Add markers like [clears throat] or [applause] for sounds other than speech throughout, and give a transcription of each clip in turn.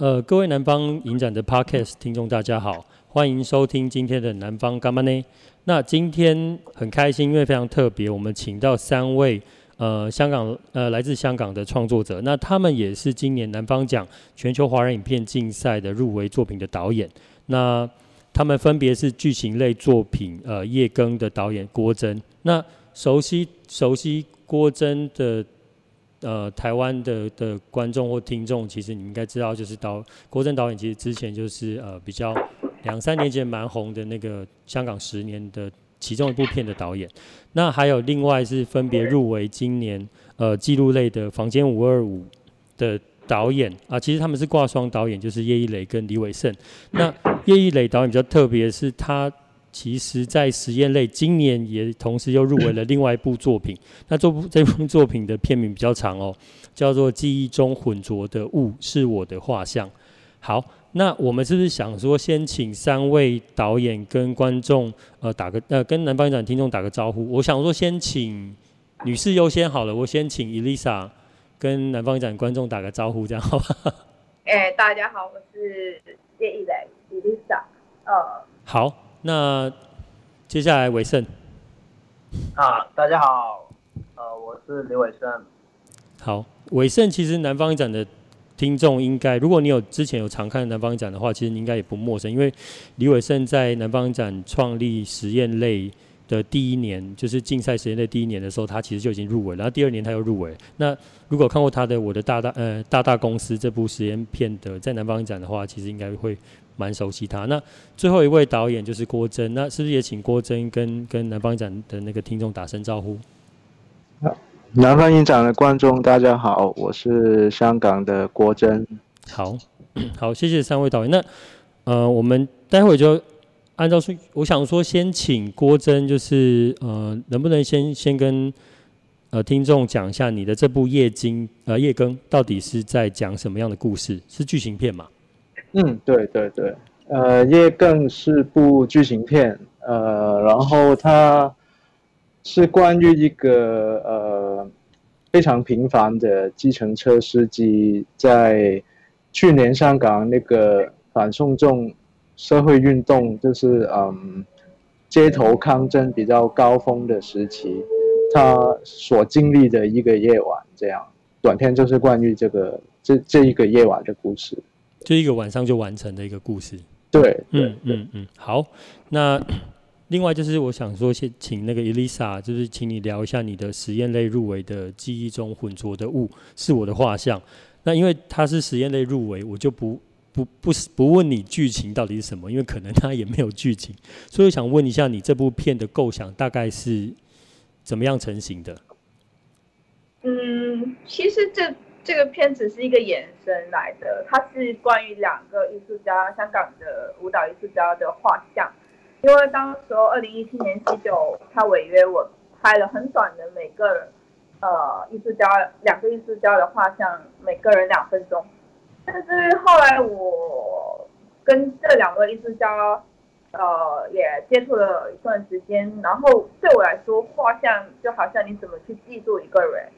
呃，各位南方影展的 Podcast 听众，大家好，欢迎收听今天的南方干嘛呢？那今天很开心，因为非常特别，我们请到三位呃香港呃来自香港的创作者，那他们也是今年南方奖全球华人影片竞赛的入围作品的导演。那他们分别是剧情类作品呃夜更的导演郭真。那熟悉熟悉郭真的。呃，台湾的的观众或听众，其实你应该知道，就是导郭正导演，其实之前就是呃比较两三年前蛮红的那个香港十年的其中一部片的导演。那还有另外是分别入围今年呃纪录类的《房间五二五》的导演啊，其实他们是挂双导演，就是叶一磊跟李伟胜。那叶一磊导演比较特别是他。其实，在实验类，今年也同时又入围了另外一部作品。[clears throat] 那这部这部作品的片名比较长哦，叫做《记忆中混浊的雾是我的画像》。好，那我们是不是想说，先请三位导演跟观众呃打个呃跟南方影展听众打个招呼？我想说，先请女士优先好了，我先请 Elisa 跟南方影展观众打个招呼，这样好吧？[laughs] 哎、欸，大家好，我是叶一雷，Elisa。呃，好。那接下来伟胜啊，大家好，呃，我是李伟胜。好，伟胜其实南方影展的听众应该，如果你有之前有常看南方影展的话，其实你应该也不陌生，因为李伟胜在南方影展创立实验类的第一年，就是竞赛实验类第一年的时候，他其实就已经入围，然后第二年他又入围。那如果看过他的《我的大大呃大大公司》这部实验片的，在南方影展的话，其实应该会。蛮熟悉他。那最后一位导演就是郭真，那是不是也请郭真跟跟南方影展的那个听众打声招呼？南方影展的观众大家好，我是香港的郭真。好，[coughs] 好，谢谢三位导演。那呃，我们待会就按照说，我想说先请郭真，就是呃，能不能先先跟呃听众讲一下你的这部夜经呃夜更到底是在讲什么样的故事？是剧情片吗？嗯，对对对，呃，夜更是部剧情片，呃，然后它是关于一个呃非常平凡的计程车司机，在去年香港那个反送中社会运动，就是嗯街头抗争比较高峰的时期，他所经历的一个夜晚，这样短片就是关于这个这这一个夜晚的故事。就一个晚上就完成的一个故事。对，嗯嗯嗯，好。那 [clears throat] 另外就是我想说，先请那个 Elisa，就是请你聊一下你的实验类入围的《记忆中浑浊的雾是我的画像》。那因为它是实验类入围，我就不不不不问你剧情到底是什么，因为可能它也没有剧情，所以我想问一下你这部片的构想大概是怎么样成型的？嗯，其实这。这个片子是一个延伸来的，它是关于两个艺术家，香港的舞蹈艺术家的画像。因为当时候二零一七年七九，他违约，我拍了很短的每个，呃，艺术家两个艺术家的画像，每个人两分钟。但是后来我跟这两个艺术家，呃，也接触了一段时间，然后对我来说，画像就好像你怎么去记住一个人。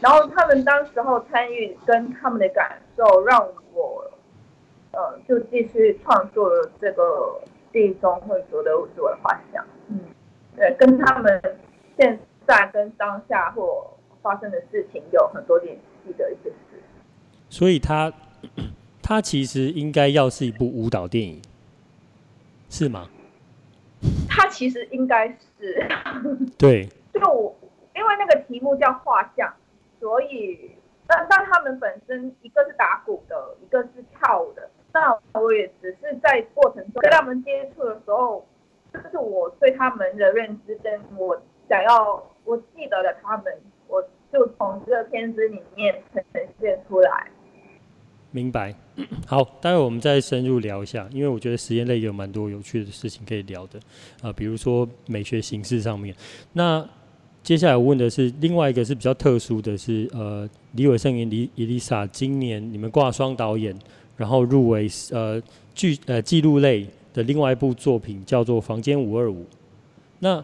然后他们当时候参与跟他们的感受，让我，呃，就继续创作了这个记忆中浑浊的雾是我的画像。嗯，对，跟他们现在跟当下或发生的事情有很多联系的一些事。所以他，[clears throat] 他其实应该要是一部舞蹈电影，是吗？他其实应该是。对。[laughs] 就我，因为那个题目叫画像。所以，但但他们本身一个是打鼓的，一个是跳舞的。那我也只是在过程中跟他们接触的时候，这是我对他们的认知，跟我想要我记得的他们，我就从这个片子里面呈现出来。明白。[clears throat] 好，待会我们再深入聊一下，因为我觉得实验类有蛮多有趣的事情可以聊的啊、呃，比如说美学形式上面。那接下来我问的是另外一个是比较特殊的是，呃，李伟胜跟李伊丽莎今年你们挂双导演，然后入围呃剧呃纪录类的另外一部作品叫做《房间五二五》。那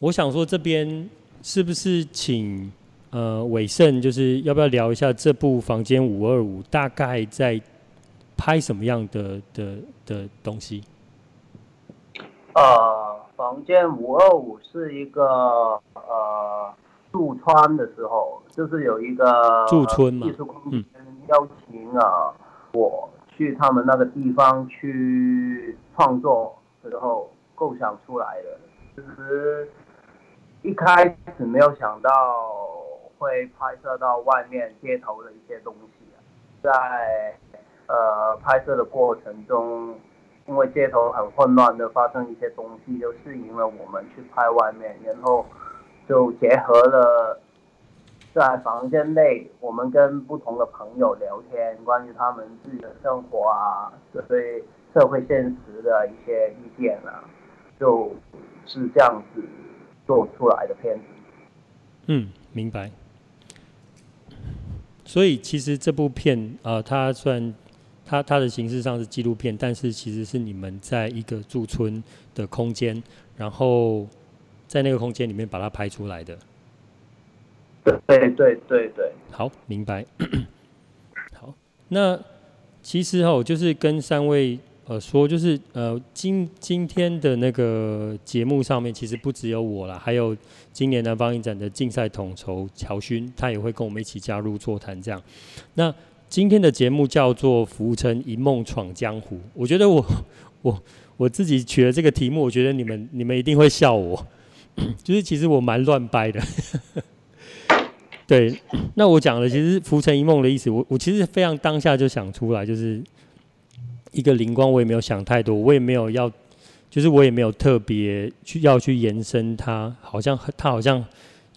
我想说这边是不是请呃伟胜，就是要不要聊一下这部《房间五二五》大概在拍什么样的的的东西？呃，房间五二五是一个呃驻村的时候，就是有一个驻村嘛，艺术空间邀请啊、嗯、我去他们那个地方去创作的时候构想出来的。其实一开始没有想到会拍摄到外面街头的一些东西，在呃拍摄的过程中。因为街头很混乱的发生一些东西，就适应了我们去拍外面，然后就结合了在房间内，我们跟不同的朋友聊天，关于他们自己的生活啊，对社会现实的一些意见啊，就是这样子做出来的片子。嗯，明白。所以其实这部片啊、呃，它算。它它的形式上是纪录片，但是其实是你们在一个驻村的空间，然后在那个空间里面把它拍出来的。对对对对对。好，明白。好，那其实哦，就是跟三位呃说，就是呃今今天的那个节目上面，其实不只有我啦，还有今年南方影展的竞赛统筹乔勋，他也会跟我们一起加入座谈这样。那今天的节目叫做《浮沉一梦闯江湖》，我觉得我 [laughs] 我我自己取了这个题目，我觉得你们你们一定会笑我，[coughs] 就是其实我蛮乱掰的。[laughs] 对，那我讲的其实“浮沉一梦”的意思，我我其实非常当下就想出来，就是一个灵光，我也没有想太多，我也没有要，就是我也没有特别去要去延伸它，好像它好像。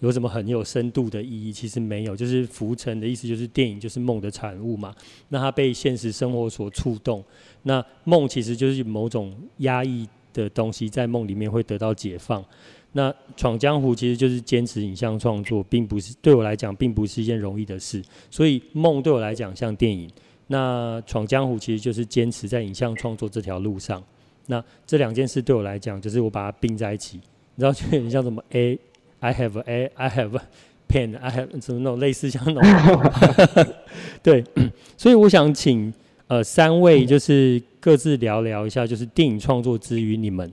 有什么很有深度的意义？其实没有，就是浮沉的意思，就是电影就是梦的产物嘛。那它被现实生活所触动，那梦其实就是某种压抑的东西，在梦里面会得到解放。那闯江湖其实就是坚持影像创作，并不是对我来讲，并不是一件容易的事。所以梦对我来讲像电影，那闯江湖其实就是坚持在影像创作这条路上。那这两件事对我来讲，就是我把它并在一起，你知道，就很像什么 A。I have a, I have pen, I have [laughs] 什么那种类似像那种，[laughs] 对，所以我想请呃三位就是各自聊聊一下，就是电影创作之于你们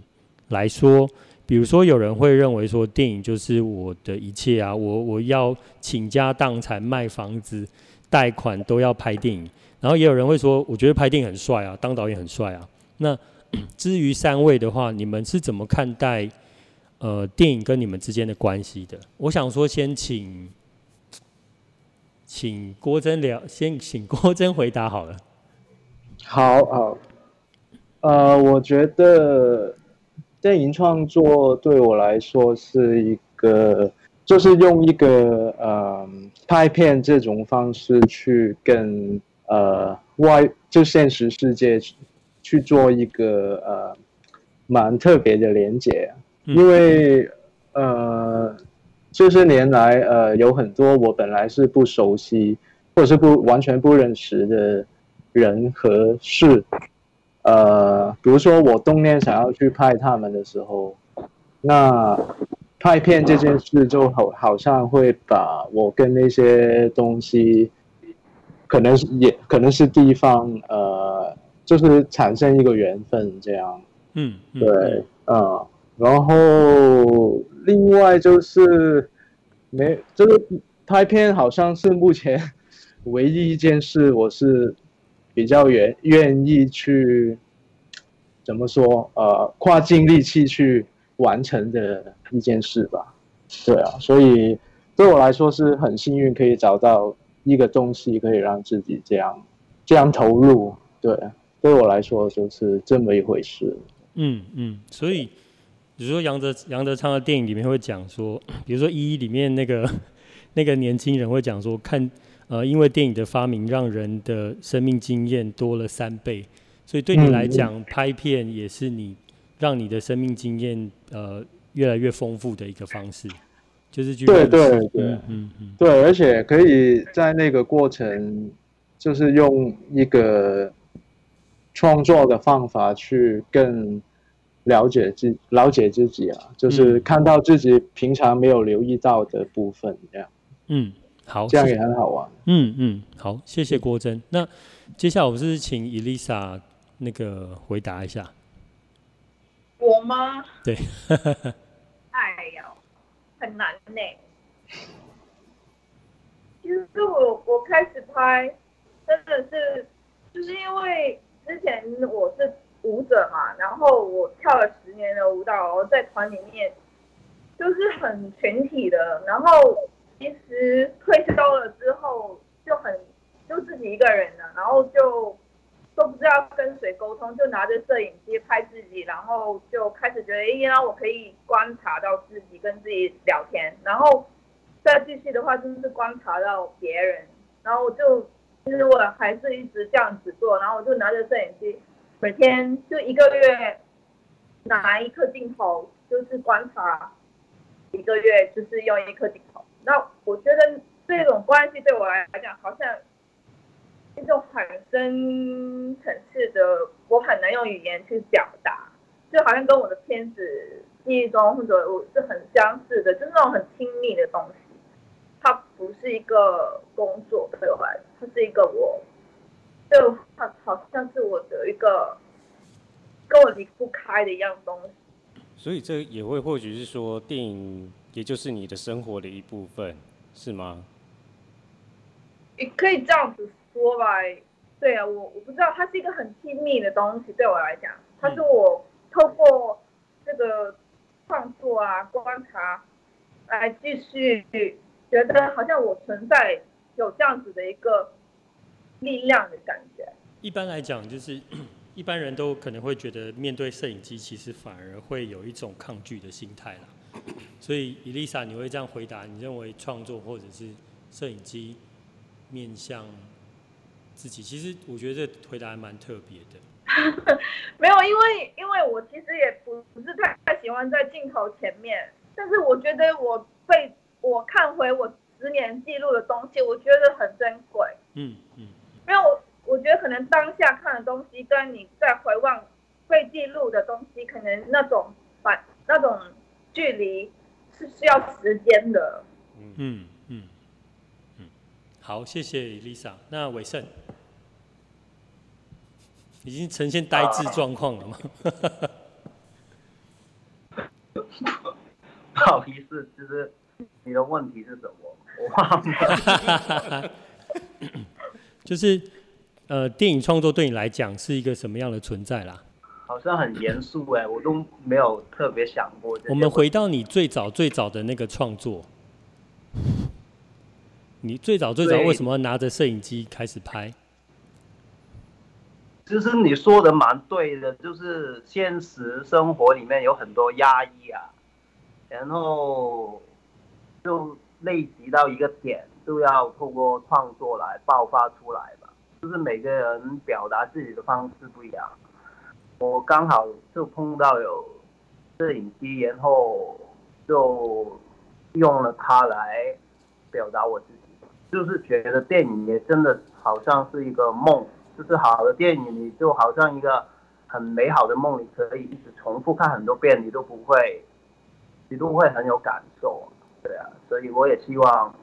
来说，比如说有人会认为说电影就是我的一切啊，我我要倾家荡产卖房子贷款都要拍电影，然后也有人会说，我觉得拍电影很帅啊，当导演很帅啊。那 [clears throat] 至于三位的话，你们是怎么看待？呃，电影跟你们之间的关系的，我想说，先请，请郭珍聊，先请郭珍回答好了。好好，呃，我觉得电影创作对我来说是一个，就是用一个呃拍片这种方式去跟呃外就现实世界去做一个呃蛮特别的连接。因为，呃，这些年来，呃，有很多我本来是不熟悉，或者是不完全不认识的人和事，呃，比如说我冬天想要去拍他们的时候，那拍片这件事就好，好像会把我跟那些东西，可能是也可能是地方，呃，就是产生一个缘分这样。嗯，对，嗯。呃然后另外就是没，就是拍片好像是目前唯一一件事，我是比较愿愿意去怎么说呃，花尽力气去完成的一件事吧。对啊，所以对我来说是很幸运，可以找到一个东西可以让自己这样这样投入。对，对我来说就是这么一回事。嗯嗯，所以。比如说杨德杨德昌的电影里面会讲说，比如说一里面那个那个年轻人会讲说，看呃，因为电影的发明，让人的生命经验多了三倍，所以对你来讲，嗯、拍片也是你让你的生命经验呃越来越丰富的一个方式，就是去对对。对，嗯嗯嗯，对，而且可以在那个过程，就是用一个创作的方法去更。了解自了解自己啊，就是看到自己平常没有留意到的部分，这样。嗯，好，这样也很好玩。嗯嗯，好，谢谢郭真。那接下来我们是请伊丽莎那个回答一下。我吗？对。[laughs] 哎呀，很难呢。其实我我开始拍，真的是就是因为之前我是舞者嘛，然后我跳了十年的舞蹈，在团里面就是很群体的，然后其实退休了之后就很就自己一个人了，然后就。都不知道跟谁沟通，就拿着摄影机拍自己，然后就开始觉得，哎，原来我可以观察到自己，跟自己聊天，然后再继续的话就是观察到别人，然后就其实我还是一直这样子做，然后我就拿着摄影机，每天就一个月拿一颗镜头，就是观察一个月，就是用一颗镜头。那我觉得这种关系对我来讲好像。一种很深层次的，我很难用语言去表达，就好像跟我的片子记忆中或者我是很相似的，就那种很亲密的东西。它不是一个工作对我来，它是一个我，就好好像是我的一个跟我离不开的一样东西。所以这也会或许是说，电影也就是你的生活的一部分，是吗？也可以这样子。说吧，对啊，我我不知道，它是一个很亲密的东西，对我来讲，它是我透过这个创作啊、观察来继续觉得好像我存在有这样子的一个力量的感觉。一般来讲，就是 [clears throat] 一般人都可能会觉得面对摄影机，其实反而会有一种抗拒的心态啦。[clears throat] 所以伊丽莎，你会这样回答？你认为创作或者是摄影机面向？自己其实我觉得这回答还蛮特别的。[laughs] 没有，因为因为我其实也不不是太太喜欢在镜头前面，但是我觉得我被我看回我十年记录的东西，我觉得很珍贵。嗯嗯。因为我我觉得可能当下看的东西跟你在回望被记录的东西，可能那种反那种距离是需要时间的。嗯嗯嗯。好，谢谢 Lisa。那伟盛已经呈现呆滞状况了吗？[laughs] 不好意思，就是你的问题是什么？我忘了。就是呃，电影创作对你来讲是一个什么样的存在啦？好像很严肃哎，我都没有特别想过。我们回到你最早最早的那个创作。你最早最早为什么要拿着摄影机开始拍？其实你说的蛮对的，就是现实生活里面有很多压抑啊，然后就累积到一个点，就要透过创作来爆发出来吧。就是每个人表达自己的方式不一样，我刚好就碰到有摄影机，然后就用了它来表达我自己。就是觉得电影也真的好像是一个梦，就是好的电影，你就好像一个很美好的梦，你可以一直重复看很多遍，你都不会，你都会很有感受，对啊，所以我也希望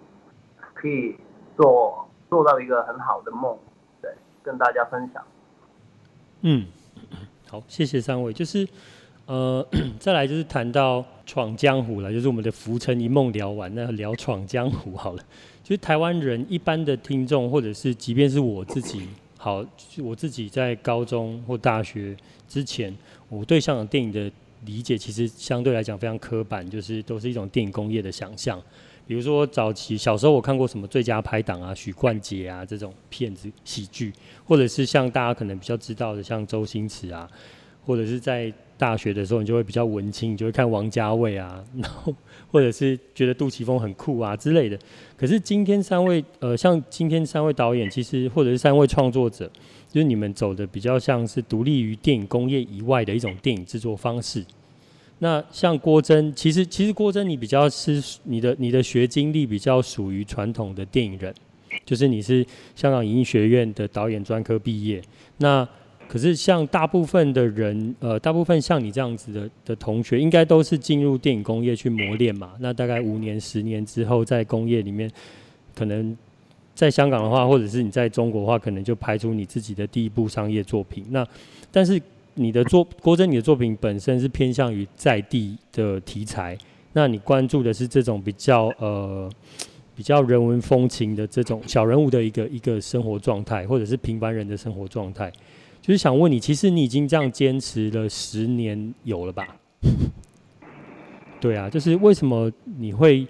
可以做做到一个很好的梦，对，跟大家分享。嗯，好，谢谢三位，就是呃，[clears throat] 再来就是谈到闯江湖了，就是我们的浮沉一梦聊完，那聊闯江湖好了。其实台湾人一般的听众，或者是即便是我自己，好，我自己在高中或大学之前，我对香港电影的理解其实相对来讲非常刻板，就是都是一种电影工业的想象。比如说早期小时候我看过什么《最佳拍档》啊、许冠杰啊这种片子喜剧，或者是像大家可能比较知道的像周星驰啊，或者是在大学的时候你就会比较文青，你就会看王家卫啊，[laughs] 然后。或者是觉得杜琪峰很酷啊之类的，可是今天三位呃，像今天三位导演，其实或者是三位创作者，就是你们走的比较像是独立于电影工业以外的一种电影制作方式。那像郭珍，其实其实郭珍你比较是你的你的学经历比较属于传统的电影人，就是你是香港影艺学院的导演专科毕业，那。可是像大部分的人，呃，大部分像你这样子的的同学，应该都是进入电影工业去磨练嘛。那大概五年、十年之后，在工业里面可能在香港的话，或者是你在中国的话，可能就拍出你自己的第一部商业作品。那但是你的作郭珍，你的作品本身是偏向于在地的题材，那你关注的是这种比较呃比较人文风情的这种小人物的一个一个生活状态，或者是平凡人的生活状态。就是想问你，其实你已经这样坚持了十年有了吧？对啊，就是为什么你会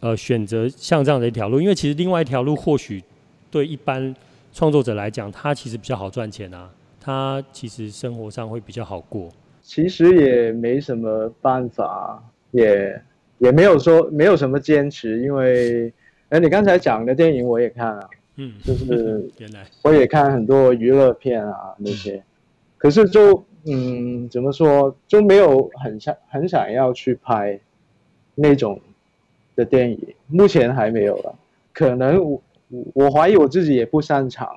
呃选择像这样的一条路？因为其实另外一条路或许对一般创作者来讲，它其实比较好赚钱啊。他其实生活上会比较好过，其实也没什么办法，也也没有说没有什么坚持，因为哎，你刚才讲的电影我也看了，嗯，就是 [laughs] 原来。我也看很多娱乐片啊那些，可是就嗯怎么说就没有很想很想要去拍那种的电影，目前还没有了，可能我我怀疑我自己也不擅长。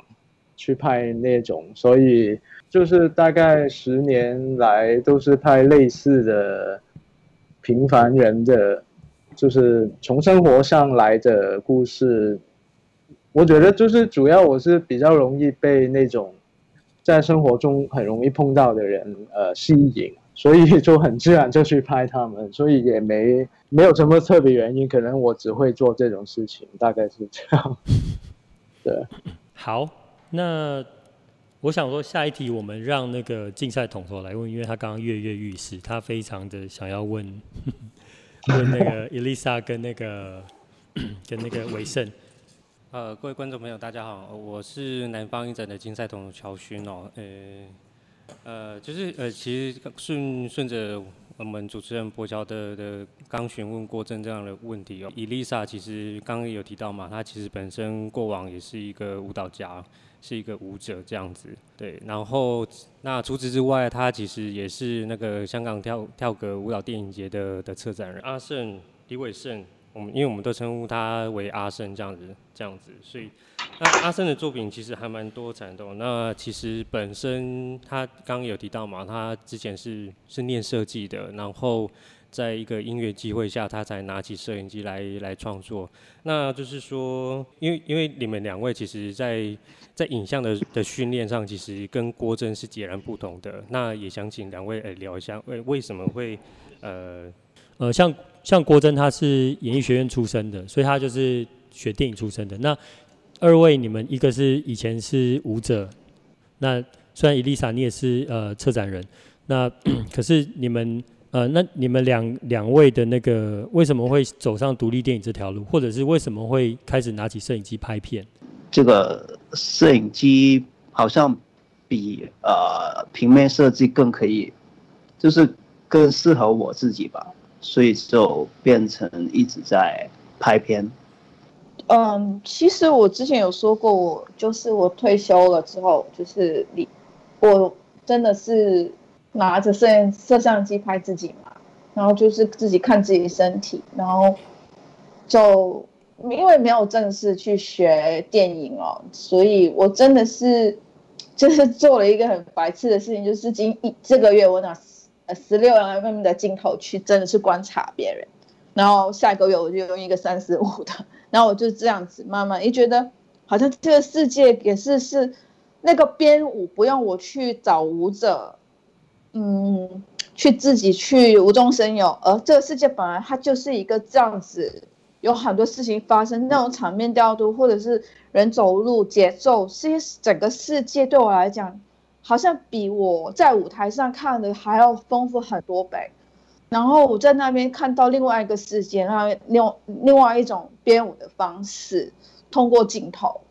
去拍那种，所以就是大概十年来都是拍类似的平凡人的，就是从生活上来的故事。我觉得就是主要我是比较容易被那种在生活中很容易碰到的人呃吸引，所以就很自然就去拍他们，所以也没没有什么特别原因，可能我只会做这种事情，大概是这样。对，好。那我想说，下一题我们让那个竞赛统筹来问，因为他刚刚跃跃欲试，他非常的想要问问那个 [laughs] Elisa 跟那个跟那个韦盛。呃，各位观众朋友，大家好，我是南方影展的竞赛统筹乔勋哦。呃呃，就是呃，其实顺顺着我们主持人柏乔的的刚询问郭正这样的问题哦，Elisa 其实刚刚有提到嘛，她其实本身过往也是一个舞蹈家。是一个舞者这样子，对。然后那除此之外，他其实也是那个香港跳跳格舞蹈电影节的的策展人阿胜李伟胜，我们因为我们都称呼他为阿胜这样子这样子，所以那阿胜的作品其实还蛮多产的。那其实本身他刚刚有提到嘛，他之前是是念设计的，然后。在一个音乐机会下，他才拿起摄影机来来创作。那就是说，因为因为你们两位其实在在影像的的训练上，其实跟郭珍是截然不同的。那也想请两位来聊一下，为为什么会呃呃像像郭珍他是演艺学院出身的，所以他就是学电影出身的。那二位你们一个是以前是舞者，那虽然伊丽莎你也是呃策展人，那 [clears throat] 可是你们。呃，那你们两两位的那个为什么会走上独立电影这条路，或者是为什么会开始拿起摄影机拍片？这个摄影机好像比呃平面设计更可以，就是更适合我自己吧，所以就变成一直在拍片。嗯，其实我之前有说过，我就是我退休了之后，就是你我真的是。拿着摄摄像机拍自己嘛，然后就是自己看自己身体，然后就因为没有正式去学电影哦，所以我真的是 [laughs] 就是做了一个很白痴的事情，就是今一这个月我拿呃十六 mm 的镜头去真的是观察别人，然后下一个月我就用一个三十五的，[laughs] 然后我就这样子慢慢，一觉得好像这个世界也是是那个编舞不用我去找舞者。嗯，去自己去无中生有，而这个世界本来它就是一个这样子，有很多事情发生，那种场面调度或者是人走路节奏，是整个世界对我来讲，好像比我在舞台上看的还要丰富很多倍。然后我在那边看到另外一个世界，那另另外一种编舞的方式，通过镜头，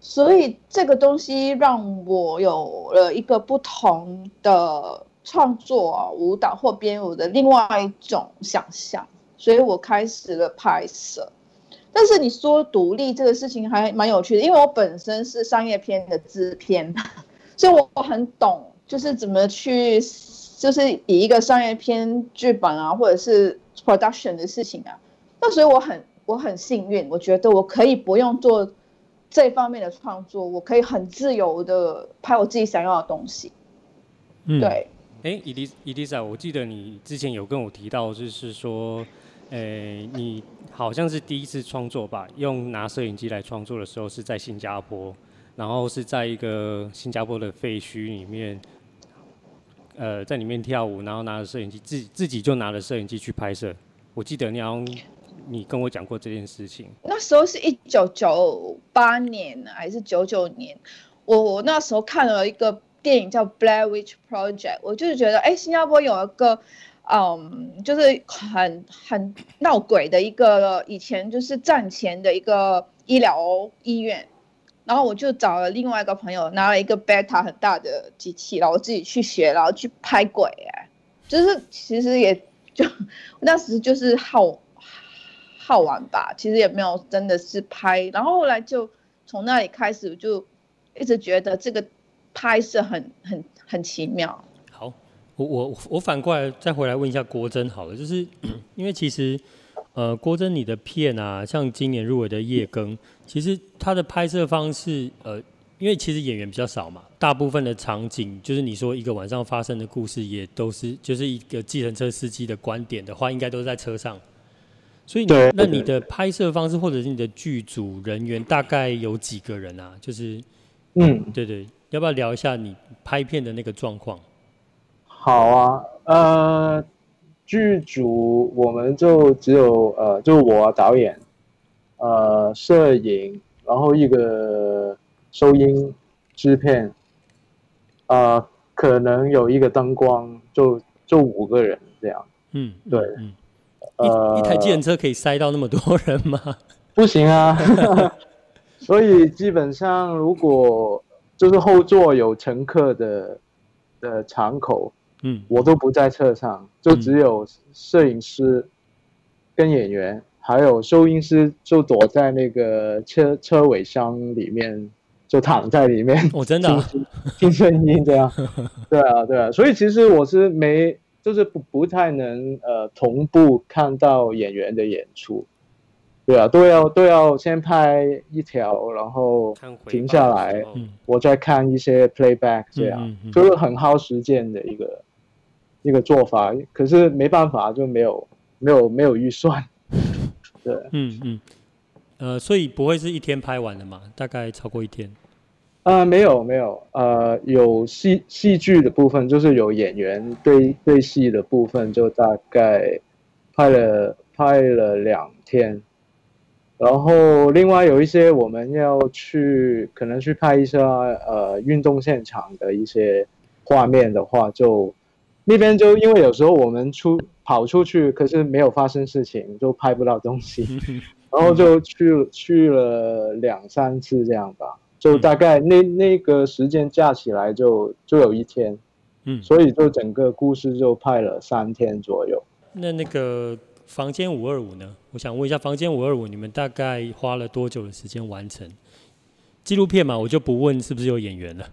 所以这个东西让我有了一个不同的。创作啊，舞蹈或编舞的另外一种想象，所以我开始了拍摄。但是你说独立这个事情还蛮有趣的，因为我本身是商业片的制片，[laughs] 所以我很懂，就是怎么去，就是以一个商业片剧本啊，或者是 production 的事情啊。那所以我很我很幸运，我觉得我可以不用做这方面的创作，我可以很自由的拍我自己想要的东西。嗯，对。哎，伊丽莎，我记得你之前有跟我提到，就是说，诶，你好像是第一次创作吧，用拿摄影机来创作的时候是在新加坡，然后是在一个新加坡的废墟里面，呃，在里面跳舞，然后拿着摄影机，自自己就拿着摄影机去拍摄。我记得你好像你跟我讲过这件事情。那时候是一九九八年还是九九年？我我那时候看了一个电影叫《Blair Witch Project》，我就是觉得，哎，新加坡有一个。嗯，就是很很闹鬼的一个，以前就是战前的一个医疗医院，然后我就找了另外一个朋友，拿了一个 Beta 很大的机器，然后我自己去学，然后去拍鬼，哎，就是其实也就 [laughs] 那时就是好好玩吧，其实也没有真的是拍，然后后来就从那里开始，就一直觉得这个拍摄很很很奇妙。好我我我反过来再回来问一下郭真好了，就是 [clears throat] 因为其实呃郭真你的片啊，像今年入围的夜更，其实它的拍摄方式呃，因为其实演员比较少嘛，大部分的场景就是你说一个晚上发生的故事，也都是就是一个计程车司机的观点的话，应该都是在车上，所以你那你的拍摄方式或者是你的剧组人员大概有几个人啊？就是嗯，对对，要不要聊一下你拍片的那个状况？好啊，呃，剧组我们就只有呃，就我导演，呃，摄影，然后一个收音制片，呃，可能有一个灯光，就就五个人这样。嗯，对，嗯，呃，一一台计程车可以塞到那么多人吗？不行啊，所以基本上如果就是后座有乘客的的场口。嗯，我都不在车上，就只有摄影师跟演员，嗯、还有收音师，就躲在那个车车尾箱里面，就躺在里面。我、哦、真的、啊、[laughs] 听声音这样。[laughs] 对啊，对啊，所以其实我是没，就是不不太能呃同步看到演员的演出。对啊，都要都要先拍一条，然后停下来，我再看一些 playback，这样、嗯嗯、就是很耗时间的一个。一个做法，可是没办法，就没有没有没有预算。对，嗯嗯，呃，所以不会是一天拍完的嘛？大概超过一天？呃，没有没有，呃，有戏戏剧的部分，就是有演员对对戏的部分，就大概拍了拍了两天。然后另外有一些我们要去，可能去拍一下呃运动现场的一些画面的话，就。那边就因为有时候我们出跑出去，可是没有发生事情，就拍不到东西，[laughs] 然后就去去了两三次这样吧，就大概那那个时间加起来就就有一天，嗯，所以就整个故事就拍了三天左右。那那个房间五二五呢？我想问一下，房间五二五你们大概花了多久的时间完成？纪录片嘛，我就不问是不是有演员了，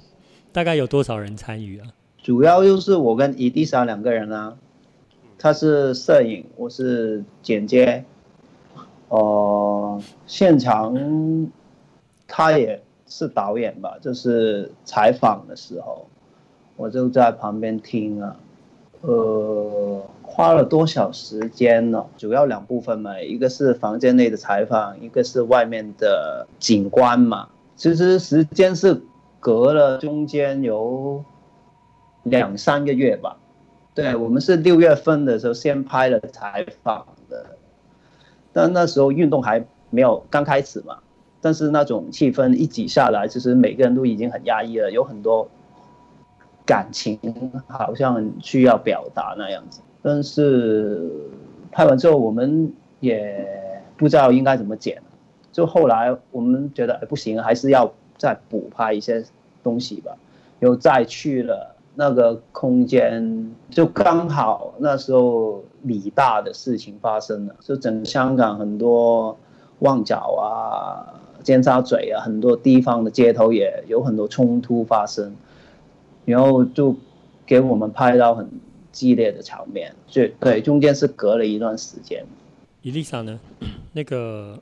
[laughs] 大概有多少人参与啊？主要就是我跟伊丽莎两个人啊，他是摄影，我是剪接，哦、呃，现场他也是导演吧，就是采访的时候，我就在旁边听啊，呃，花了多少时间呢？主要两部分嘛，一个是房间内的采访，一个是外面的景观嘛。其实时间是隔了中间有。两三个月吧，对，我们是六月份的时候先拍了采访的，但那时候运动还没有刚开始嘛，但是那种气氛一挤下来，其实每个人都已经很压抑了，有很多感情好像需要表达那样子，但是拍完之后我们也不知道应该怎么剪，就后来我们觉得哎不行，还是要再补拍一些东西吧，又再去了。那个空间就刚好那时候理大的事情发生了，就整个香港很多旺角啊、尖沙咀啊，很多地方的街头也有很多冲突发生，然后就给我们拍到很激烈的场面。就对，中间是隔了一段时间。伊丽莎呢？[coughs] 那个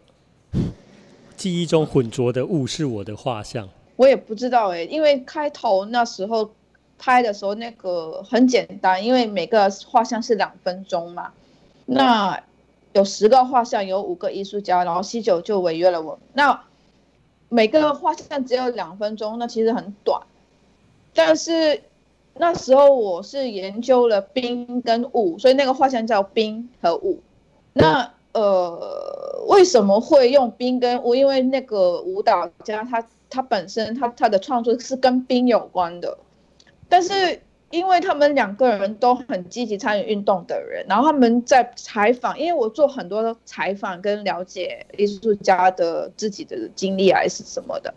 记忆中浑浊的雾是我的画像。我也不知道哎，因为开头那时候。拍的时候那个很简单，因为每个画像是两分钟嘛。那有十个画像，有五个艺术家，然后西九就违约了我。那每个画像只有两分钟，那其实很短。但是那时候我是研究了冰跟雾，所以那个画像叫冰和雾。那呃，为什么会用冰跟雾？因为那个舞蹈家他他本身他他的创作是跟冰有关的，但是。因为他们两个人都很积极参与运动的人，然后他们在采访，因为我做很多的采访跟了解艺术家的自己的经历还是什么的，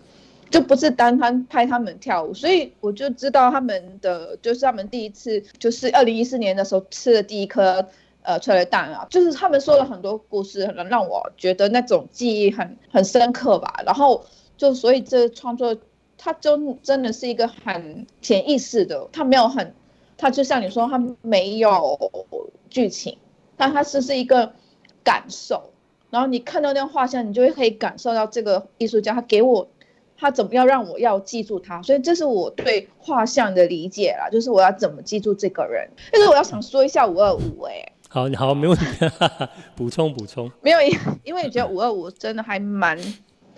就不是单单拍他们跳舞，所以我就知道他们的就是他们第一次就是二零一四年的时候吃的第一颗呃催泪弹啊，就是他们说了很多故事，能让我觉得那种记忆很很深刻吧，然后就所以这创作。他就真的是一个很潜意识的，他没有很，他就像你说，他没有剧情，但他是是一个感受。然后你看到那画像，你就会可以感受到这个艺术家他给我，他怎么要让我要记住他。所以这是我对画像的理解啦，就是我要怎么记住这个人。但是我要想说一下五二五，哎，好，好，没问题，补充补充，[laughs] 没有，因为你觉得五二五真的还蛮。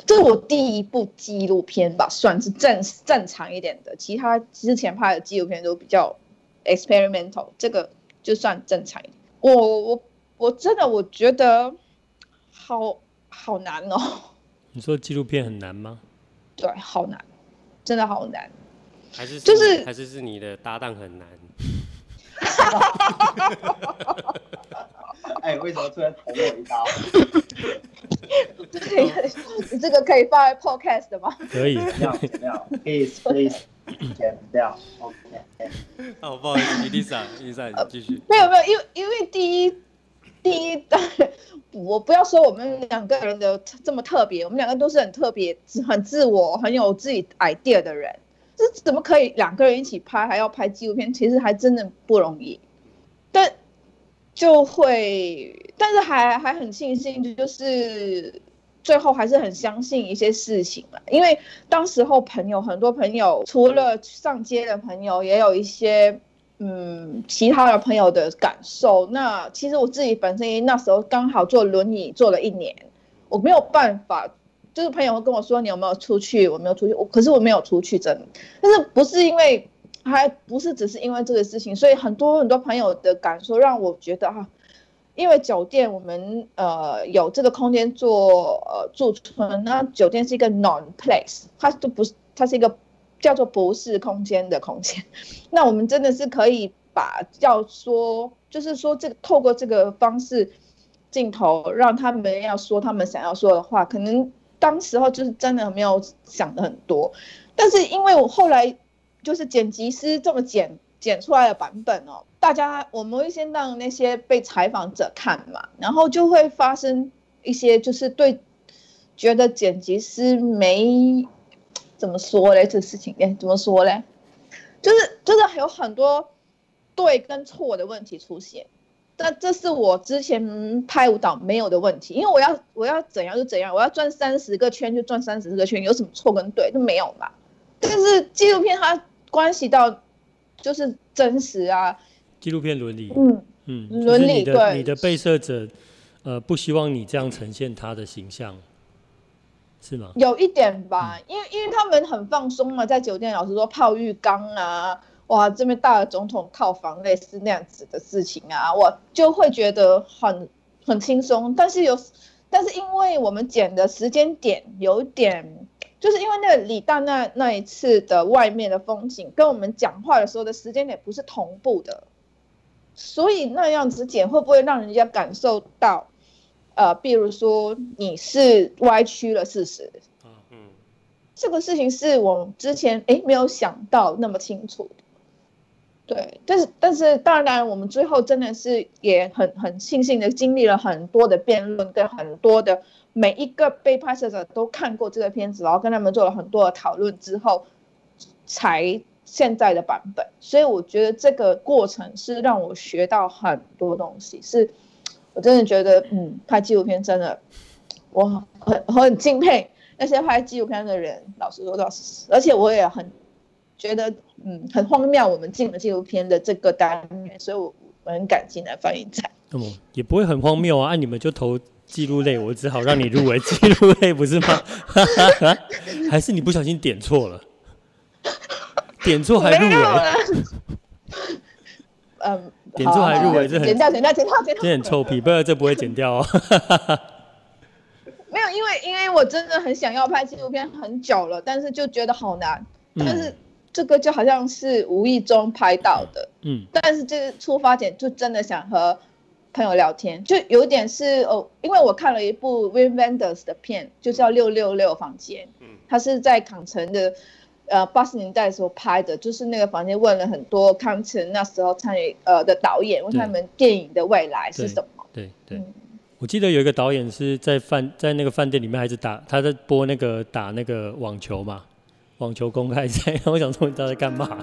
这是我第一部纪录片吧，算是正正常一点的。其他之前拍的纪录片都比较 experimental，这个就算正常一点。我我我真的我觉得好好难哦。你说纪录片很难吗？对，好难，真的好难。还是，是就是还是是你的搭档很难。[laughs] 哎，为什么突然捅我一刀？对，[laughs] 你这个可以放在 podcast 的吗？可以，剪掉，剪掉，please please，剪掉。OK。哦，不好意思，伊丽莎，伊丽莎，你继续。没有没有，因为因为第一第一，[laughs] 我不要说我们两个人的这么特别，我们两个都是很特别、很自我、很有自己 idea 的人。这怎么可以两个人一起拍，还要拍纪录片？其实还真的不容易。但就会，但是还还很庆幸，就是最后还是很相信一些事情嘛。因为当时候朋友很多朋友，除了上街的朋友，也有一些嗯其他的朋友的感受。那其实我自己本身那时候刚好坐轮椅坐了一年，我没有办法。就是朋友会跟我说，你有没有出去？我没有出去，我可是我没有出去，真的。但是不是因为？还不是只是因为这个事情，所以很多很多朋友的感受让我觉得哈，因为酒店我们呃有这个空间做呃驻村，那酒店是一个 non place，它都不是，它是一个叫做不是空间的空间。[laughs] 那我们真的是可以把要说，就是说这个透过这个方式镜头让他们要说他们想要说的话，可能当时候就是真的没有想的很多，但是因为我后来。就是剪辑师这么剪剪出来的版本哦，大家我们会先让那些被采访者看嘛，然后就会发生一些就是对觉得剪辑师没怎么说嘞，这事情哎怎么说嘞，就是就是有很多对跟错的问题出现，但这是我之前拍舞蹈没有的问题，因为我要我要怎样就怎样，我要转三十个圈就转三十个圈，有什么错跟对都没有嘛，但是纪录片它。关系到就是真实啊，纪录片伦理，嗯嗯，伦理的对，你的被摄者，呃，不希望你这样呈现他的形象，是吗？有一点吧，因为因为他们很放松嘛，在酒店老实说泡浴缸啊，哇，这边大的总统套房类似那样子的事情啊，我就会觉得很很轻松，但是有，但是因为我们剪的时间点有点。就是因为那个李诞那那一次的外面的风景，跟我们讲话的时候的时间点不是同步的，所以那样子剪会不会让人家感受到，呃，比如说你是歪曲了事实，嗯嗯，这个事情是我之前诶没有想到那么清楚的，对，但是但是当然我们最后真的是也很很庆幸的经历了很多的辩论跟很多的。每一个被拍摄者都看过这个片子，然后跟他们做了很多的讨论之后，才现在的版本。所以我觉得这个过程是让我学到很多东西，是我真的觉得，嗯，拍纪录片真的，我很我很敬佩那些拍纪录片的人。老实说，老实，而且我也很觉得，嗯，很荒谬，我们进了纪录片的这个单元，所以我我很感激南方影展。那么也不会很荒谬啊，啊你们就投记录类，我只好让你入围记录类，不是吗？[laughs] 还是你不小心点错了？点错还入围？[laughs] 嗯，点出还入围，这很剪掉，剪掉，剪掉，剪掉，这很臭屁，不然这不会剪掉哦。[laughs] 没有，因为因为我真的很想要拍纪录片很久了，但是就觉得好难。嗯、但是这个就好像是无意中拍到的，嗯。但是这个出发点就真的想和朋友聊天，就有点是哦，因为我看了一部 Wim Wenders 的片，就叫《六六六房间》，嗯，他是在港城的，呃，八十年代的时候拍的，就是那个房间问了很多康城那时候参与呃的导演，问他们电影的未来是什么？对对。我记得有一个导演是在饭在那个饭店里面，还是打他在播那个打那个网球嘛，网球公开赛。[laughs] 我想说你知道在干嘛？